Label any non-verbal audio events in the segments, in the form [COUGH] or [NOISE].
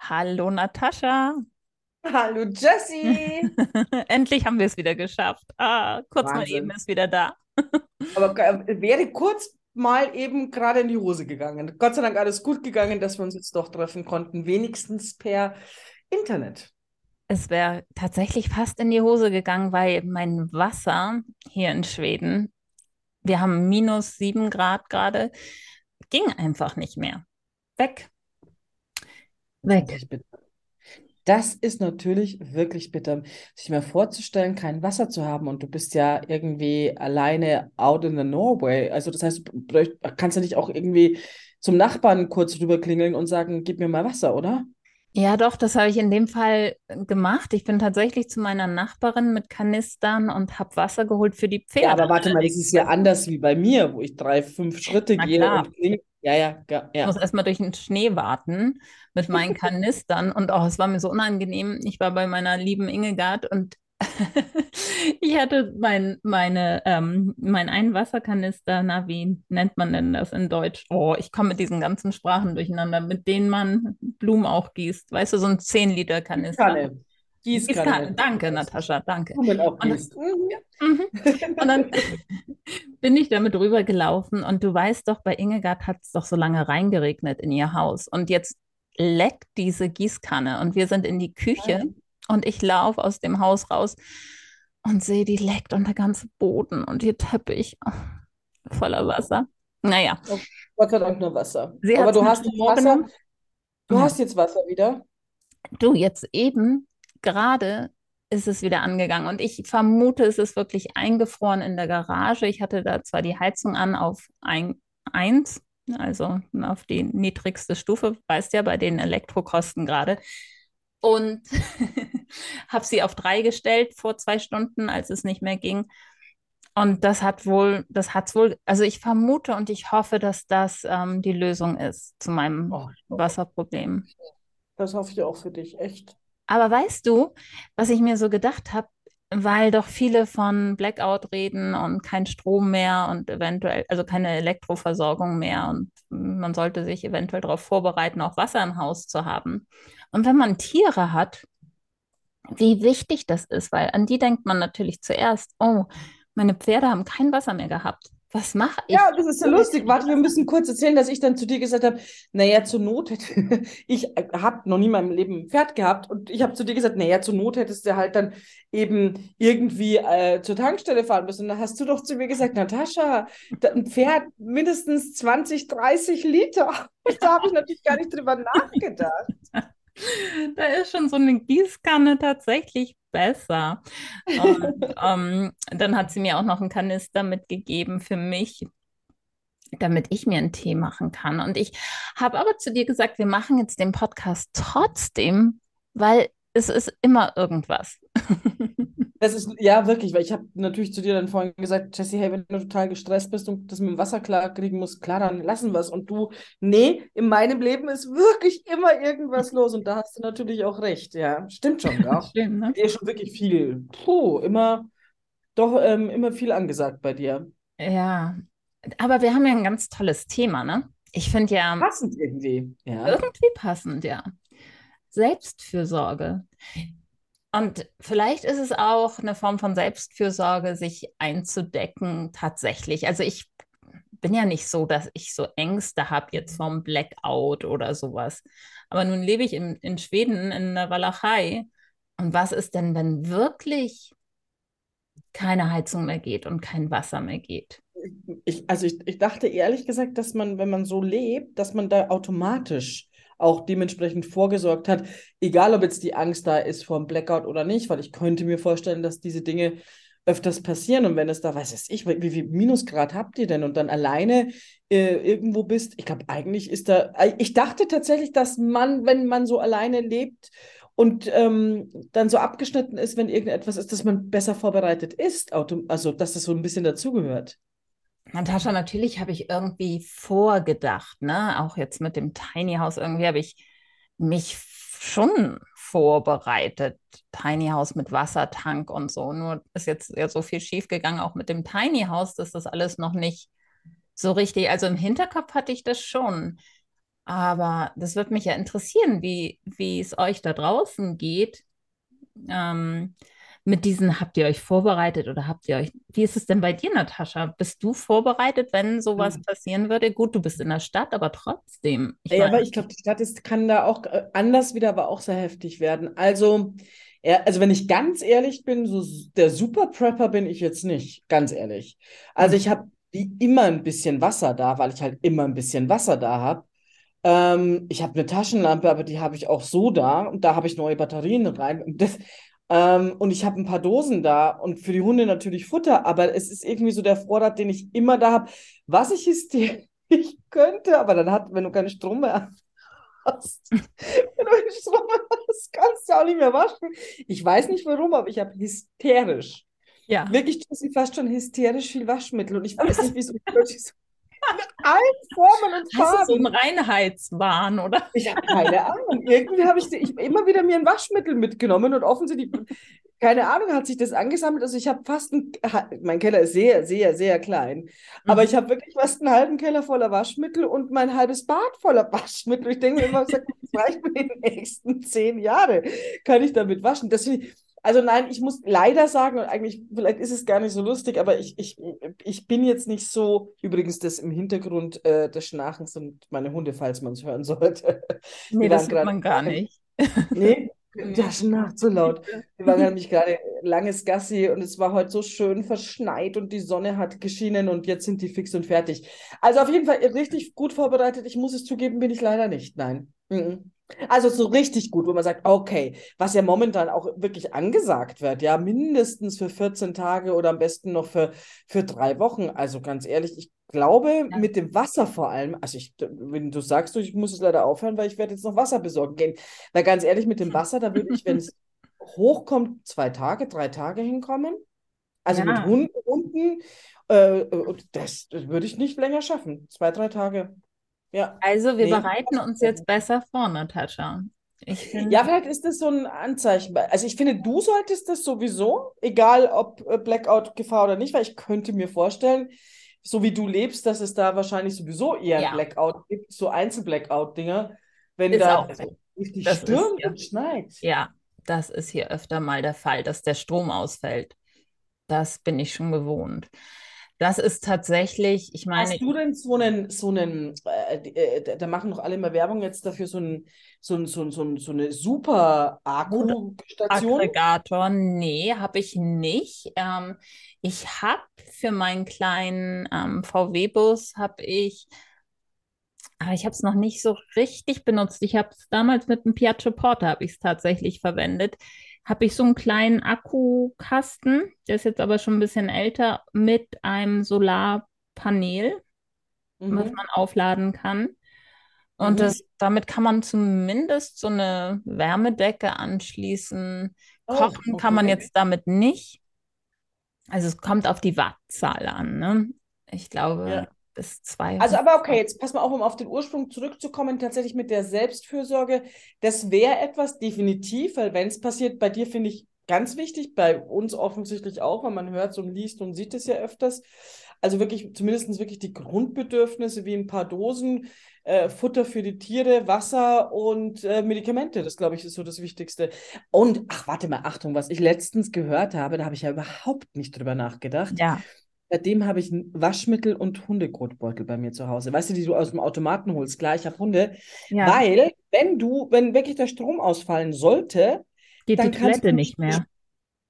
Hallo Natascha. Hallo Jessie. [LAUGHS] Endlich haben wir es wieder geschafft. Ah, kurz Wahnsinn. mal eben ist wieder da. [LAUGHS] Aber wäre kurz mal eben gerade in die Hose gegangen. Gott sei Dank alles gut gegangen, dass wir uns jetzt doch treffen konnten, wenigstens per Internet. Es wäre tatsächlich fast in die Hose gegangen, weil mein Wasser hier in Schweden, wir haben minus sieben Grad gerade, ging einfach nicht mehr. Weg. Weg. Das ist natürlich wirklich bitter. Sich mal vorzustellen, kein Wasser zu haben und du bist ja irgendwie alleine out in the Norway. Also das heißt, du kannst ja nicht auch irgendwie zum Nachbarn kurz rüber klingeln und sagen, gib mir mal Wasser, oder? Ja, doch, das habe ich in dem Fall gemacht. Ich bin tatsächlich zu meiner Nachbarin mit Kanistern und habe Wasser geholt für die Pferde. Ja, aber warte mal, das ist ja anders wie bei mir, wo ich drei, fünf Schritte Na gehe klar. und klingel ja, ja, ja. Ich muss erstmal durch den Schnee warten mit meinen [LAUGHS] Kanistern. und auch, oh, es war mir so unangenehm. Ich war bei meiner lieben Ingegard und [LAUGHS] ich hatte mein, meine, ähm, mein einen Wasserkanister, na, wie nennt man denn das in Deutsch? Oh, ich komme mit diesen ganzen Sprachen durcheinander, mit denen man Blumen auch gießt. Weißt du, so ein 10-Liter-Kanister. Kanne. Gießkanne. Gießkanne. Danke, Natascha, danke. Und, auch und, mhm. und dann [LAUGHS] bin ich damit rübergelaufen und du weißt doch, bei Ingegard hat es doch so lange reingeregnet in ihr Haus und jetzt leckt diese Gießkanne und wir sind in die Küche ja. Und ich laufe aus dem Haus raus und sehe, die leckt und der ganze Boden und ihr Teppich oh, voller Wasser. Naja. Gott sei Dank nur Wasser. Sie Aber du hast Wasser. Du ja. hast jetzt Wasser wieder. Du, jetzt eben gerade ist es wieder angegangen. Und ich vermute, es ist wirklich eingefroren in der Garage. Ich hatte da zwar die Heizung an auf 1, also auf die niedrigste Stufe, weißt ja, bei den Elektrokosten gerade. Und [LAUGHS] habe sie auf 3 gestellt vor zwei Stunden, als es nicht mehr ging. Und das hat wohl, das hat es wohl, also ich vermute und ich hoffe, dass das ähm, die Lösung ist zu meinem oh, Wasserproblem. Das hoffe ich auch für dich, echt. Aber weißt du, was ich mir so gedacht habe, weil doch viele von Blackout reden und kein Strom mehr und eventuell, also keine Elektroversorgung mehr und man sollte sich eventuell darauf vorbereiten, auch Wasser im Haus zu haben. Und wenn man Tiere hat, wie wichtig das ist, weil an die denkt man natürlich zuerst, oh, meine Pferde haben kein Wasser mehr gehabt was mache ich? Ja, das ist so lustig. Warte, wir müssen kurz erzählen, dass ich dann zu dir gesagt habe, naja, zur Not hätte, [LAUGHS] ich habe noch nie in meinem Leben ein Pferd gehabt und ich habe zu dir gesagt, naja, zur Not hättest du halt dann eben irgendwie äh, zur Tankstelle fahren müssen. Und dann hast du doch zu mir gesagt, Natascha, ein Pferd mindestens 20, 30 Liter. [LAUGHS] da habe ich natürlich gar nicht drüber nachgedacht. [LAUGHS] [LAUGHS] Da ist schon so eine Gießkanne tatsächlich besser. Und [LAUGHS] ähm, dann hat sie mir auch noch einen Kanister mitgegeben für mich, damit ich mir einen Tee machen kann. Und ich habe aber zu dir gesagt, wir machen jetzt den Podcast trotzdem, weil es ist immer irgendwas. [LAUGHS] Das ist, ja, wirklich, weil ich habe natürlich zu dir dann vorhin gesagt, Jesse, hey, wenn du total gestresst bist und das mit dem Wasser klar kriegen musst, klar, dann lassen wir es. Und du, nee, in meinem Leben ist wirklich immer irgendwas [LAUGHS] los. Und da hast du natürlich auch recht, ja. Stimmt schon, ja. [LAUGHS] Stimmt, ne? Dir schon wirklich viel. Puh, immer, doch ähm, immer viel angesagt bei dir. Ja, aber wir haben ja ein ganz tolles Thema, ne? Ich finde ja. Passend irgendwie, ja. Irgendwie passend, ja. Selbstfürsorge. Und vielleicht ist es auch eine Form von Selbstfürsorge, sich einzudecken tatsächlich. Also ich bin ja nicht so, dass ich so Ängste habe jetzt vom Blackout oder sowas. Aber nun lebe ich in, in Schweden, in der Walachei. Und was ist denn, wenn wirklich keine Heizung mehr geht und kein Wasser mehr geht? Ich, also ich, ich dachte ehrlich gesagt, dass man, wenn man so lebt, dass man da automatisch auch dementsprechend vorgesorgt hat, egal ob jetzt die Angst da ist vor dem Blackout oder nicht, weil ich könnte mir vorstellen, dass diese Dinge öfters passieren. Und wenn es da, weiß ich, wie viel Minusgrad habt ihr denn? Und dann alleine äh, irgendwo bist, ich glaube, eigentlich ist da, äh, ich dachte tatsächlich, dass man, wenn man so alleine lebt und ähm, dann so abgeschnitten ist, wenn irgendetwas ist, dass man besser vorbereitet ist, also dass das so ein bisschen dazugehört. Natascha, natürlich habe ich irgendwie vorgedacht, ne? Auch jetzt mit dem Tiny House, irgendwie habe ich mich schon vorbereitet. Tiny House mit Wassertank und so. Nur ist jetzt ja so viel schief gegangen, auch mit dem Tiny House, dass das alles noch nicht so richtig. Also im Hinterkopf hatte ich das schon. Aber das würde mich ja interessieren, wie, wie es euch da draußen geht. Ähm, mit diesen, habt ihr euch vorbereitet oder habt ihr euch, wie ist es denn bei dir, Natascha? Bist du vorbereitet, wenn sowas Mhm. passieren würde? Gut, du bist in der Stadt, aber trotzdem. Ja, meine, aber ich glaube, die Stadt ist, kann da auch äh, anders wieder, aber auch sehr heftig werden. Also, ja, also wenn ich ganz ehrlich bin, so der Super Prepper bin ich jetzt nicht, ganz ehrlich. Also hm, ich habe wie immer ein bisschen Wasser da, weil ich halt immer ein bisschen Wasser da habe. Ähm, ich habe eine Taschenlampe, aber die habe ich auch so da und da habe ich neue Batterien rein. Und, das, ähm, und ich habe ein paar Dosen da und für die Hunde natürlich Futter, aber es ist irgendwie so der Vorrat, den ich immer da habe. Was ich hysterisch [LAUGHS] könnte, aber dann hat, wenn du keinen Strom mehr [LAUGHS] hast, wenn du keinen Strom mehr hast, kannst du auch nicht mehr waschen. Ich weiß nicht warum, aber ich habe hysterisch, ja. wirklich Tussi, fast schon hysterisch viel Waschmittel und ich weiß nicht, wieso. Ich so in allen Formen und Hast du so einen Farben. Reinheitswahn, oder? Ich habe keine Ahnung. Irgendwie habe ich, ich immer wieder mir ein Waschmittel mitgenommen und offensichtlich, keine Ahnung, hat sich das angesammelt. Also ich habe fast ein, mein Keller ist sehr, sehr, sehr klein, aber Mhm. ich habe wirklich fast einen halben Keller voller Waschmittel und mein halbes Bad voller [LAUGHS] Waschmittel. Ich denke mir immer, das reicht mir die nächsten zehn Jahre, kann ich damit waschen. Deswegen, also nein, ich muss leider sagen, und eigentlich, vielleicht ist es gar nicht so lustig, aber ich, ich, ich bin jetzt nicht so, übrigens das im Hintergrund äh, des Schnarchens sind meine Hunde, falls man es hören sollte. Nee, das gerade, man gar [LAUGHS] nicht. nee, [LAUGHS] der schnarcht so laut. Wir waren nämlich gerade langes Gassi und es war heute so schön verschneit und die Sonne hat geschienen und jetzt sind die fix und fertig. Also auf jeden Fall richtig gut vorbereitet. Ich muss es zugeben, bin ich leider nicht. Nein. Mhm. Also so richtig gut, wo man sagt, okay, was ja momentan auch wirklich angesagt wird, ja, mindestens für 14 Tage oder am besten noch für, für drei Wochen. Also ganz ehrlich, ich glaube, Ja. mit dem Wasser vor allem, also ich, wenn du sagst, ich muss es leider aufhören, weil ich werde jetzt noch Wasser besorgen gehen. Weil ganz ehrlich, mit dem Wasser, da würde ich, wenn es [LAUGHS] hochkommt, zwei Tage, drei Tage hinkommen. Also mit Ja, Hunden, Hunden äh, und das, das würde ich nicht länger schaffen. Zwei, drei Tage. Ja. also wir Nee. bereiten uns jetzt besser vor, Natascha. Ich finde, Ja, vielleicht ist das so ein Anzeichen. Also ich finde, du solltest das sowieso, egal ob äh, Blackout-Gefahr oder nicht, weil ich könnte mir vorstellen, so wie du lebst, dass es da wahrscheinlich sowieso eher ja, Blackout gibt, so Einzel-Blackout-Dinger, wenn ist da richtig das ist und schneit. ja, das ist hier öfter mal der Fall, dass der Strom ausfällt. Das bin ich schon gewohnt. Das ist tatsächlich, ich meine, Hast du denn so einen, so einen, äh, äh, da machen doch alle immer Werbung jetzt dafür, so, einen, so, ein, so, ein, so, ein, so eine super Akkustation? Aggregator, nee, habe ich nicht. Ähm, ich habe für meinen kleinen ähm, VW-Bus, habe ich, aber ich habe es noch nicht so richtig benutzt. Ich habe es damals mit dem Piaggio Porter, habe ich es tatsächlich verwendet. Habe ich so einen kleinen Akkukasten, der ist jetzt aber schon ein bisschen älter, mit einem Solarpanel, was Mhm, man aufladen kann. Und mhm. das, damit kann man zumindest so eine Wärmedecke anschließen. Oh, Kochen kann man okay. jetzt damit nicht. Also es kommt auf die Wattzahl an, ne? Ich glaube, Ja. Bis 200. Also, aber okay, jetzt pass mal auf, um auf den Ursprung zurückzukommen, tatsächlich mit der Selbstfürsorge. Das wäre etwas definitiv, weil wenn es passiert, bei dir finde ich ganz wichtig, bei uns offensichtlich auch, weil man hört und liest und sieht es ja öfters. Also wirklich, zumindest wirklich die Grundbedürfnisse wie ein paar Dosen, äh, Futter für die Tiere, Wasser und äh, Medikamente. Das, glaube ich, ist so das Wichtigste. Und, ach, warte mal, Achtung, was ich letztens gehört habe, da habe ich ja überhaupt nicht drüber nachgedacht. Ja, Seitdem habe ich ein Waschmittel und Hundekotbeutel bei mir zu Hause. Weißt du, die du aus dem Automaten holst. Klar, ich habe Hunde. ja, Weil, wenn du, wenn wirklich der Strom ausfallen sollte, geht die dann kannst Toilette du nicht mehr.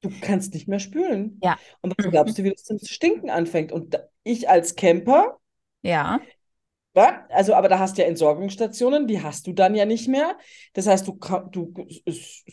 Du kannst nicht mehr spülen. Ja, Und was glaubst du, wie das zum Stinken anfängt? Und ich als Camper, Ja, ja, also, aber da hast du ja Entsorgungsstationen, die hast du dann ja nicht mehr. Das heißt, du, du,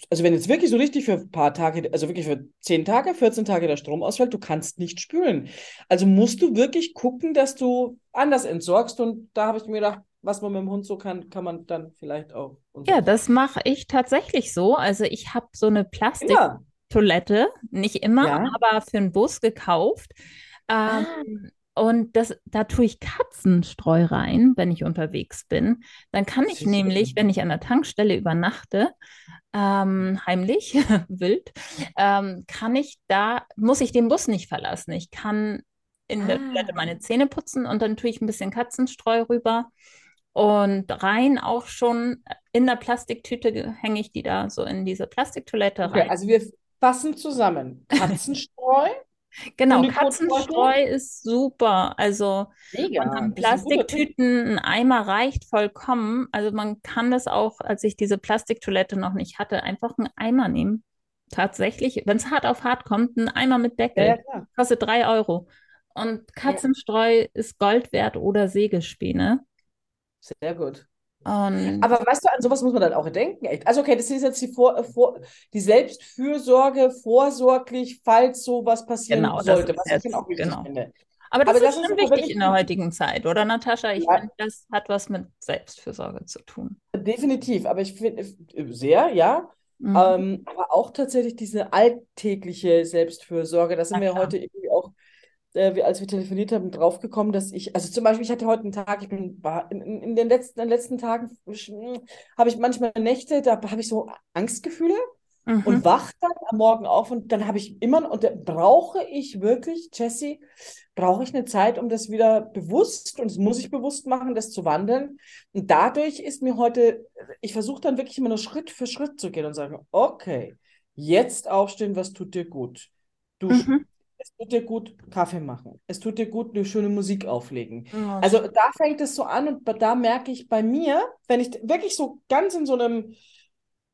also wenn jetzt wirklich so richtig für ein paar Tage, also wirklich für 10 Tage, 14 Tage der Strom ausfällt, du kannst nicht spülen. Also musst du wirklich gucken, dass du anders entsorgst. Und da habe ich mir gedacht, was man mit dem Hund so kann, kann man dann vielleicht auch. Ja, das mache ich tatsächlich so. Also ich habe so eine. Plastiktoilette, nicht immer, Ja. aber für einen Bus gekauft. Ah, Ähm, und das, da tue ich Katzenstreu rein, wenn ich unterwegs bin. Dann kann ich nämlich, wenn ich an der Tankstelle übernachte, ähm, heimlich, [LAUGHS] wild, ähm, kann ich da, muss ich den Bus nicht verlassen. Ich kann in der Toilette Ah. meine Zähne putzen und dann tue ich ein bisschen Katzenstreu rüber. Und rein auch schon in der Plastiktüte hänge ich die da so in diese Plastiktoilette Okay, rein. also wir fassen zusammen. [LAUGHS] Katzenstreu, Genau. Katzenstreu ist super. Also Mega. Plastiktüten, ein Eimer reicht vollkommen. Also man kann das auch, als ich diese Plastiktoilette noch nicht hatte, einfach einen Eimer nehmen. Tatsächlich, wenn es hart auf hart kommt, ein Eimer mit Ja, ja, Deckel. klar. Kostet drei Euro. Und Ja, Katzenstreu ist Gold wert oder Sägespäne. sehr gut. Und Aber weißt du, an sowas muss man dann auch denken, echt. Also, okay, das ist jetzt die, Vor Vor die Selbstfürsorge, vorsorglich, falls sowas passieren genau, das sollte, ist was ich dann jetzt, auch wichtig genau. finde. Aber das Aber ist das ist schon wichtig wirklich in der heutigen Zeit, oder Natascha? Ich Ja, finde, das hat was mit Selbstfürsorge zu tun. definitiv. Aber ich finde, sehr, ja. Mhm. Ähm, aber auch tatsächlich diese alltägliche Selbstfürsorge, da sind Na wir klar. heute äh, als wir telefoniert haben, draufgekommen, dass ich, also zum Beispiel, ich hatte heute einen Tag, ich bin, war in, in den letzten, in den letzten Tagen hm, habe ich manchmal Nächte, da habe ich so Angstgefühle und Mhm. wach dann am Morgen auf und dann habe ich immer, und da brauche ich wirklich, Jessie, brauche ich eine Zeit, um das wieder bewusst, und das muss ich bewusst machen, das zu wandeln. Und dadurch ist mir heute, ich versuche dann wirklich immer nur Schritt für Schritt zu gehen und sagen, okay, jetzt aufstehen, was tut dir gut? Duschen. Mhm. Es tut dir gut, Kaffee machen. Es tut dir gut, eine schöne Musik auflegen. Ja, Also da fängt es so an und da merke ich bei mir, wenn ich wirklich so ganz in so einem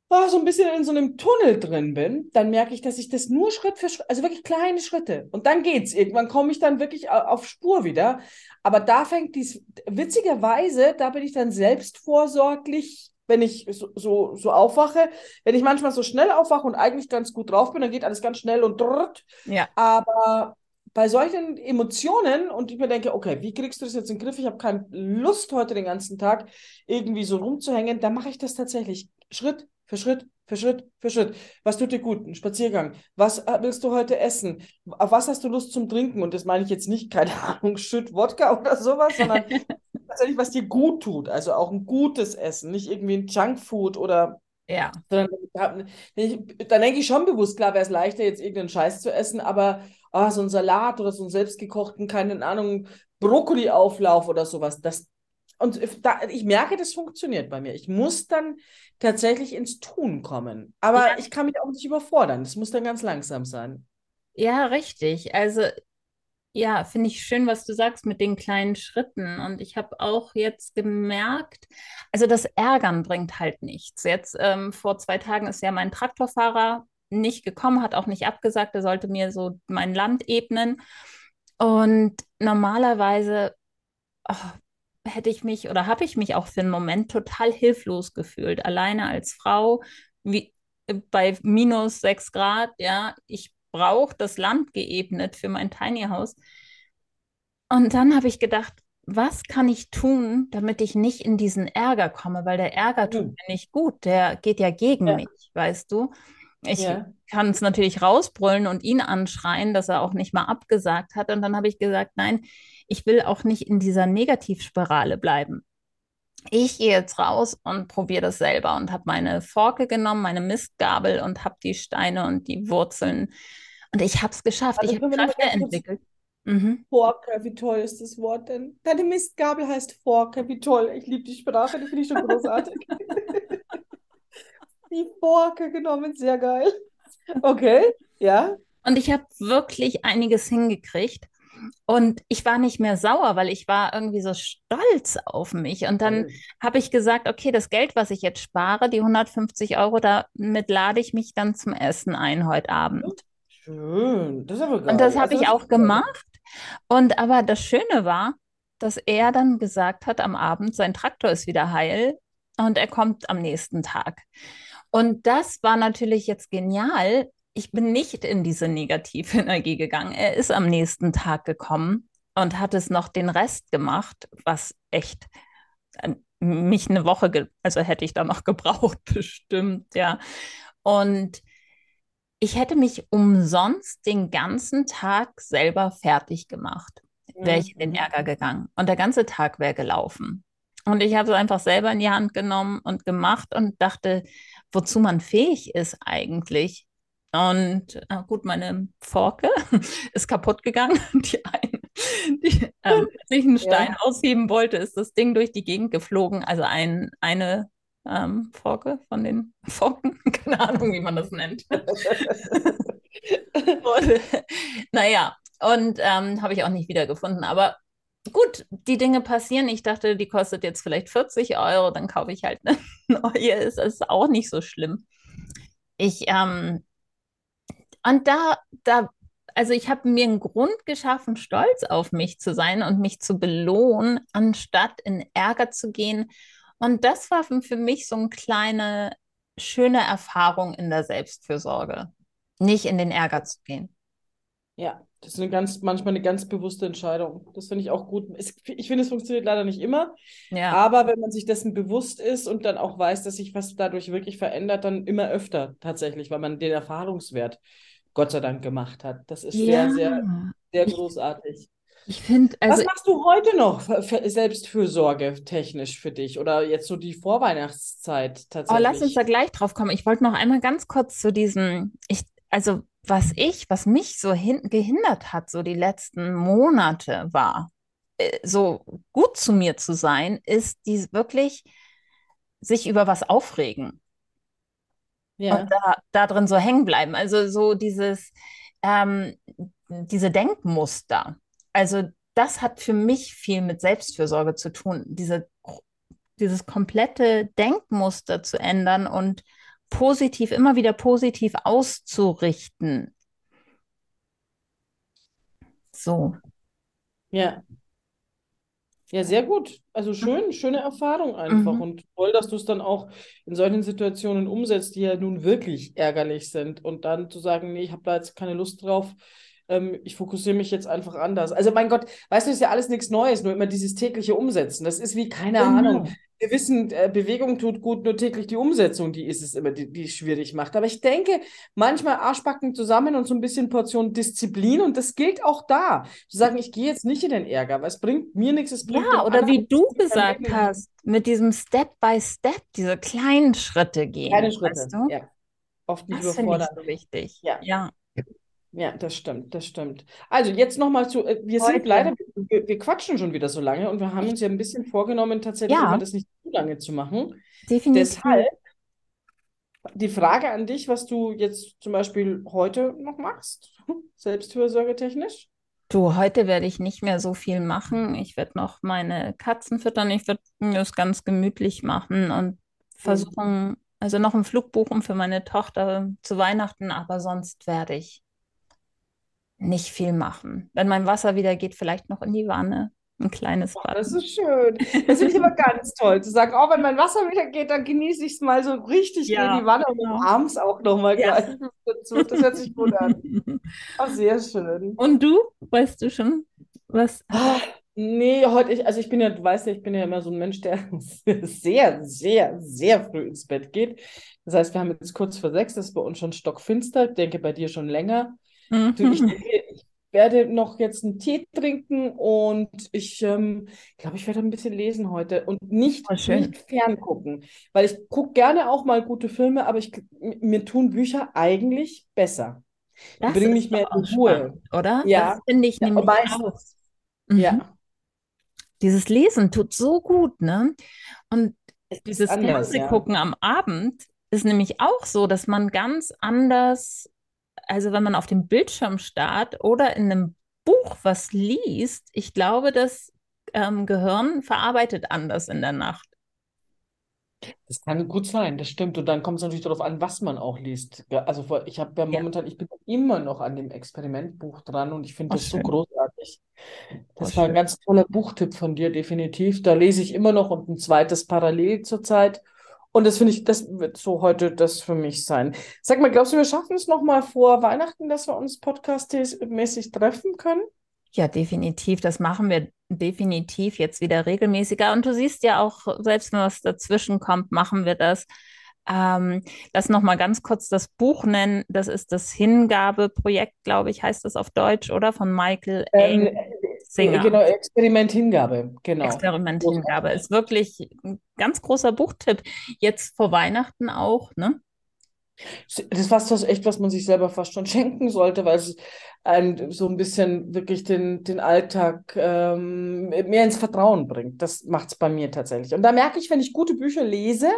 ah, so ein bisschen in so einem Tunnel drin bin, dann merke ich, dass ich das nur Schritt für Schritt, also wirklich kleine Schritte. Und dann geht's. Irgendwann komme ich dann wirklich au- auf Spur wieder. Aber da fängt dies, witzigerweise, da bin ich dann selbstvorsorglich, wenn ich so, so, so aufwache. Wenn ich manchmal so schnell aufwache und eigentlich ganz gut drauf bin, dann geht alles ganz schnell und drrrt. Ja. Aber bei solchen Emotionen und ich mir denke, okay, wie kriegst du das jetzt in den Griff? Ich habe keine Lust, heute den ganzen Tag irgendwie so rumzuhängen. Dann mache ich das tatsächlich Schritt für Schritt für Schritt für Schritt. Was tut dir gut? Ein Spaziergang. Was äh, willst du heute essen? Auf was hast du Lust zum Trinken? Und das meine ich jetzt nicht, keine [LAUGHS] Ahnung, Schütt Wodka oder sowas, sondern [LAUGHS] tatsächlich, was dir gut tut. Also auch ein gutes Essen, nicht irgendwie ein Junkfood oder Ja. sondern da, da denke ich schon bewusst, klar wäre es leichter, jetzt irgendeinen Scheiß zu essen, aber ah, so ein Salat oder so einen selbstgekochten, keine Ahnung, Brokkoli-Auflauf oder sowas, das, und da, ich merke, das funktioniert bei mir. Ich muss dann tatsächlich ins Tun kommen. Aber Ja. ich kann mich auch nicht überfordern. Das muss dann ganz langsam sein. Ja, richtig. Also, ja, finde ich schön, was du sagst mit den kleinen Schritten. Und ich habe auch jetzt gemerkt, also das Ärgern bringt halt nichts. Jetzt ähm, vor zwei Tagen ist ja mein Traktorfahrer nicht gekommen, hat auch nicht abgesagt, er sollte mir so mein Land ebnen. Und normalerweise oh, hätte ich mich oder habe ich mich auch für einen Moment total hilflos gefühlt, alleine als Frau, wie bei minus sechs Grad, ja, ich brauche das Land geebnet für mein Tiny House. Und dann habe ich gedacht, was kann ich tun, damit ich nicht in diesen Ärger komme, weil der Ärger tut Hm. mir nicht gut, der geht ja gegen Ja. mich, weißt du? Ich Ja. kann es natürlich rausbrüllen und ihn anschreien, dass er auch nicht mal abgesagt hat. Und dann habe ich gesagt, nein, ich will auch nicht in dieser Negativspirale bleiben. Ich gehe jetzt raus und probiere das selber und habe meine Forke genommen, meine Mistgabel und habe die Steine und die Wurzeln. Und ich habe es geschafft. Also Ich habe Kräfte entwickelt. Mhm. Forke, wie toll ist das Wort denn? Deine Mistgabel heißt Forke, wie toll. Ich liebe die Sprache, die finde ich schon großartig. [LAUGHS] Die Forke genommen, sehr geil. Okay, ja. Und ich habe wirklich einiges hingekriegt. Und ich war nicht mehr sauer, weil ich war irgendwie so stolz auf mich. Und dann Toll. habe ich gesagt, okay, das Geld, was ich jetzt spare, die 150 Euro, damit lade ich mich dann zum Essen ein heute Abend. Schön, das ist aber Und das geil. habe Also ich auch gemacht. Und aber das Schöne war, dass er dann gesagt hat am Abend, sein Traktor ist wieder heil und er kommt am nächsten Tag. Und das war natürlich jetzt genial. Ich bin nicht in diese negative Energie gegangen. Er ist am nächsten Tag gekommen und hat es noch den Rest gemacht, was echt äh, mich eine Woche, also hätte ich da noch [LAUGHS] gebraucht, bestimmt, ja. Und ich hätte mich umsonst den ganzen Tag selber fertig gemacht, wäre ich in den Mhm. Ärger gegangen. Und der ganze Tag wäre gelaufen. Und ich habe es einfach selber in die Hand genommen und gemacht und dachte, wozu man fähig ist eigentlich. Und äh, gut, meine Forke [LAUGHS] ist kaputt gegangen, [LAUGHS] die eine. die, ähm, [LAUGHS] als ich einen Stein ja. ausheben wollte, ist das Ding durch die Gegend geflogen. Also ein, eine ähm, Forke von den Forken, keine Ahnung, wie man das nennt. und, naja, und ähm, habe ich auch nicht wiedergefunden. Aber gut, die Dinge passieren. Ich dachte, die kostet jetzt vielleicht 40 Euro, dann kaufe ich halt eine neue. Ist, ist auch nicht so schlimm. Ich, ähm, und da, da, also ich habe mir einen Grund geschaffen, stolz auf mich zu sein und mich zu belohnen, anstatt in Ärger zu gehen. Und das war für mich so eine kleine, schöne Erfahrung in der Selbstfürsorge, nicht in den Ärger zu gehen. Ja, das ist eine ganz, manchmal eine ganz bewusste Entscheidung. Das finde ich auch gut. Ich finde, es funktioniert leider nicht immer. Ja. Aber wenn man sich dessen bewusst ist und dann auch weiß, dass sich was dadurch wirklich verändert, dann immer öfter tatsächlich, weil man den Erfahrungswert Gott sei Dank gemacht hat. Das ist ja. sehr, sehr, sehr großartig. Ich finde, also. Was machst du heute noch Selbstfürsorge technisch für dich oder jetzt so die Vorweihnachtszeit tatsächlich? Oh, lass uns da gleich drauf kommen. Ich wollte noch einmal ganz kurz zu diesem, ich, also was ich, was mich so hin, gehindert hat, so die letzten Monate war, äh, so gut zu mir zu sein, ist die wirklich sich über was aufregen. Ja. Und da, da drin so hängen bleiben. Also so dieses, ähm, diese Denkmuster. Also das hat für mich viel mit Selbstfürsorge zu tun, diese, dieses komplette Denkmuster zu ändern und positiv, immer wieder positiv auszurichten. So. Ja. Ja, sehr gut. Also schön, schöne Erfahrung einfach. Mhm. Und toll, dass du es dann auch in solchen Situationen umsetzt, die ja nun wirklich ärgerlich sind. Und dann zu sagen, nee, ich habe da jetzt keine Lust drauf, ähm, ich fokussiere mich jetzt einfach anders. Also mein Gott, weißt du, ist ja alles nichts Neues, nur immer dieses tägliche Umsetzen. Das ist wie, keine genau. Ahnung, wir wissen, äh, Bewegung tut gut, nur täglich die Umsetzung, die ist es immer, die, die schwierig macht. Aber ich denke, manchmal Arschbacken zusammen und so ein bisschen Portion Disziplin und das gilt auch da. Zu sagen, ich gehe jetzt nicht in den Ärger, weil es bringt mir nichts, es bringt Ja, oder wie du gesagt hast, mit diesem Step by Step, diese kleinen Schritte gehen. Kleine Schritte, weißt du? ja. Oft nicht das überfordert. Ich so wichtig. Ja. ja. Ja, das stimmt, das stimmt. Also jetzt nochmal zu, äh, wir Heute. sind leider, wir, wir, quatschen schon wieder so lange und wir haben uns ja ein bisschen vorgenommen, tatsächlich ja. immer das nicht zu lange zu machen. Definitiv. Deshalb die Frage an dich, was du jetzt zum Beispiel heute noch machst, [LAUGHS] selbstfürsorgetechnisch? Du, heute werde ich nicht mehr so viel machen. Ich werde noch meine Katzen füttern. Ich werde mir das ganz gemütlich machen und versuchen, also noch einen Flug buchen für meine Tochter zu Weihnachten, aber sonst werde ich nicht viel machen. Wenn mein Wasser wieder geht, vielleicht noch in die Wanne. Ein kleines Bad. Oh, das ist schön. Das finde ich immer ganz toll, zu sagen, auch oh, wenn mein Wasser wieder geht, dann genieße ich es mal so richtig ja, in die Wanne genau. und abends auch nochmal ja. gleich dazu. Das hört sich gut an. [LAUGHS] Oh, sehr schön. Und du, weißt du schon, was? Oh, nee, heute, ich, also ich bin ja, du weißt ja, ich bin ja immer so ein Mensch, der [LAUGHS] sehr, sehr, sehr früh ins Bett geht. Das heißt, wir haben jetzt kurz vor sechs, das ist bei uns schon stockfinster, denke bei dir schon länger. Mhm. Ich, [LAUGHS] ich, werde noch jetzt einen Tee trinken und ich ähm, glaube, ich werde ein bisschen lesen heute und nicht, oh, nicht ferngucken, weil ich gucke gerne auch mal gute Filme, aber ich, mir tun Bücher eigentlich besser. Das bringen mich mehr in Ruhe. Spannend, oder? Ja. Das finde ich ja, nämlich auch. Mhm. Ja. Dieses Lesen tut so gut, ne? Und dieses Fernsehgucken ja. am Abend ist nämlich auch so, dass man ganz anders also wenn man auf dem Bildschirm starrt oder in einem Buch was liest, ich glaube, das ähm, Gehirn verarbeitet anders in der Nacht. Das kann gut sein, das stimmt. Und dann kommt es natürlich darauf an, was man auch liest. Also ich habe ja momentan, ja. ich bin immer noch an dem Experimentbuch dran und ich finde das schön. so großartig. Das oh, war schön. ein ganz toller Buchtipp von dir, definitiv. Da lese ich immer noch und ein zweites parallel zurzeit. Und das finde ich, das wird so heute das für mich sein. Sag mal, glaubst du, wir schaffen es noch mal vor Weihnachten, dass wir uns podcast-mäßig treffen können? Ja, definitiv. Das machen wir definitiv jetzt wieder regelmäßiger. Und du siehst ja auch, selbst wenn was dazwischen kommt, machen wir das. Ähm, lass noch mal ganz kurz das Buch nennen. Das ist das Hingabeprojekt, glaube ich, heißt das auf Deutsch, oder? Von Michael ähm, Singer. Genau, Experiment Hingabe. Genau. Experiment Hingabe ist wirklich ein ganz großer Buchtipp. Jetzt vor Weihnachten auch, ne? Das ist fast was, echt, was man sich selber fast schon [LAUGHS] schenken sollte, weil es ein, so ein bisschen wirklich den, den Alltag ähm, mehr ins Vertrauen bringt. Das macht es bei mir tatsächlich. Und da merke ich, wenn ich gute Bücher lese,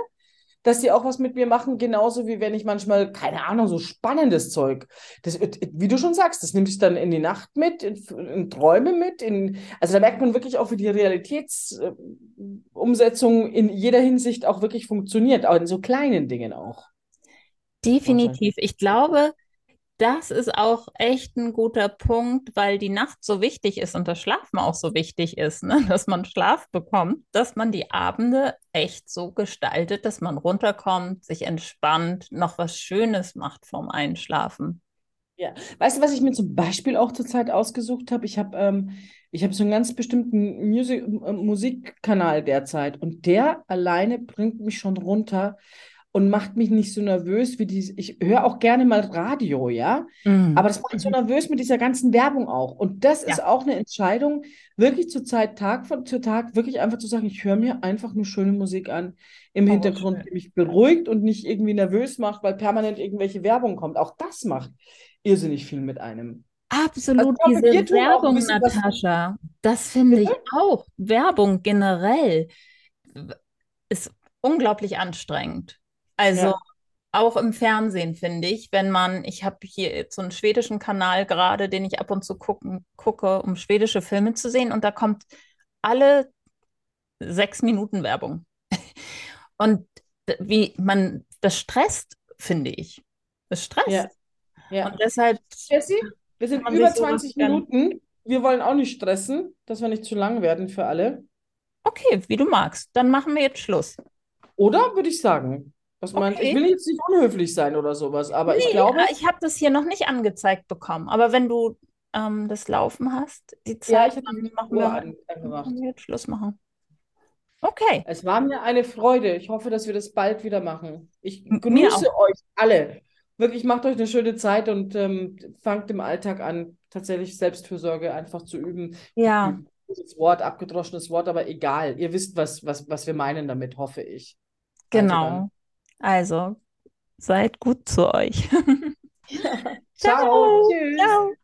dass die auch was mit mir machen, genauso wie wenn ich manchmal, keine Ahnung, so spannendes Zeug. Das, wie du schon sagst, das nimmt sich dann in die Nacht mit, in, in Träume mit. In, also da merkt man wirklich auch, wie die Realitätsumsetzung in jeder Hinsicht auch wirklich funktioniert, auch in so kleinen Dingen auch. Definitiv. Ich glaube, das ist auch echt ein guter Punkt, weil die Nacht so wichtig ist und das Schlafen auch so wichtig ist, ne? [LAUGHS] dass man Schlaf bekommt, dass man die Abende echt so gestaltet, dass man runterkommt, sich entspannt, noch was Schönes macht vorm Einschlafen. Ja, weißt du, was ich mir zum Beispiel auch zurzeit ausgesucht habe? Ich habe ähm, hab so einen ganz bestimmten Musik äh, Musikkanal derzeit und der alleine bringt mich schon runter und macht mich nicht so nervös wie diese. Ich höre auch gerne mal Radio, ja, mm. aber das macht mich so nervös mit dieser ganzen Werbung auch. Und das ja. ist auch eine Entscheidung, wirklich zur Zeit, Tag von, zu Tag, wirklich einfach zu sagen, ich höre mir einfach eine schöne Musik an im oh, Hintergrund, schön. die mich beruhigt und nicht irgendwie nervös macht, weil permanent irgendwelche Werbung kommt. Auch das macht irrsinnig viel mit einem. Absolut, also, diese Werbung, Natascha, das finde ich auch. Werbung generell ist unglaublich anstrengend. Also ja. auch im Fernsehen finde ich, wenn man, ich habe hier jetzt so einen schwedischen Kanal gerade, den ich ab und zu gucken, gucke, um schwedische Filme zu sehen und da kommt alle sechs Minuten Werbung. [LAUGHS] Und wie man, das stresst, finde ich. Das stresst. Ja. ja. Und deshalb. Jessie, wir sind über 20 Minuten. Wir wollen auch nicht stressen, dass wir nicht zu lang werden für alle. Okay, wie du magst. Dann machen wir jetzt Schluss. Oder würde ich sagen? Was okay. meinst Ich will jetzt nicht unhöflich sein oder sowas, aber nee, ich glaube. Ich habe das hier noch nicht angezeigt bekommen. Aber wenn du ähm, das Laufen hast, die Zeit, ja, dann machen wir, an, wir jetzt Schluss machen. Okay. Es war mir eine Freude. Ich hoffe, dass wir das bald wieder machen. Ich grüße euch alle. Wirklich macht euch eine schöne Zeit und ähm, fangt im Alltag an, tatsächlich Selbstfürsorge einfach zu üben. Ja. Das Wort, abgedroschenes Wort, aber egal. Ihr wisst, was, was, was wir meinen damit, hoffe ich. Also genau. Also also, seid gut zu euch. [LAUGHS] [LAUGHS] Ciao. Ciao. Tschüss. Ciao.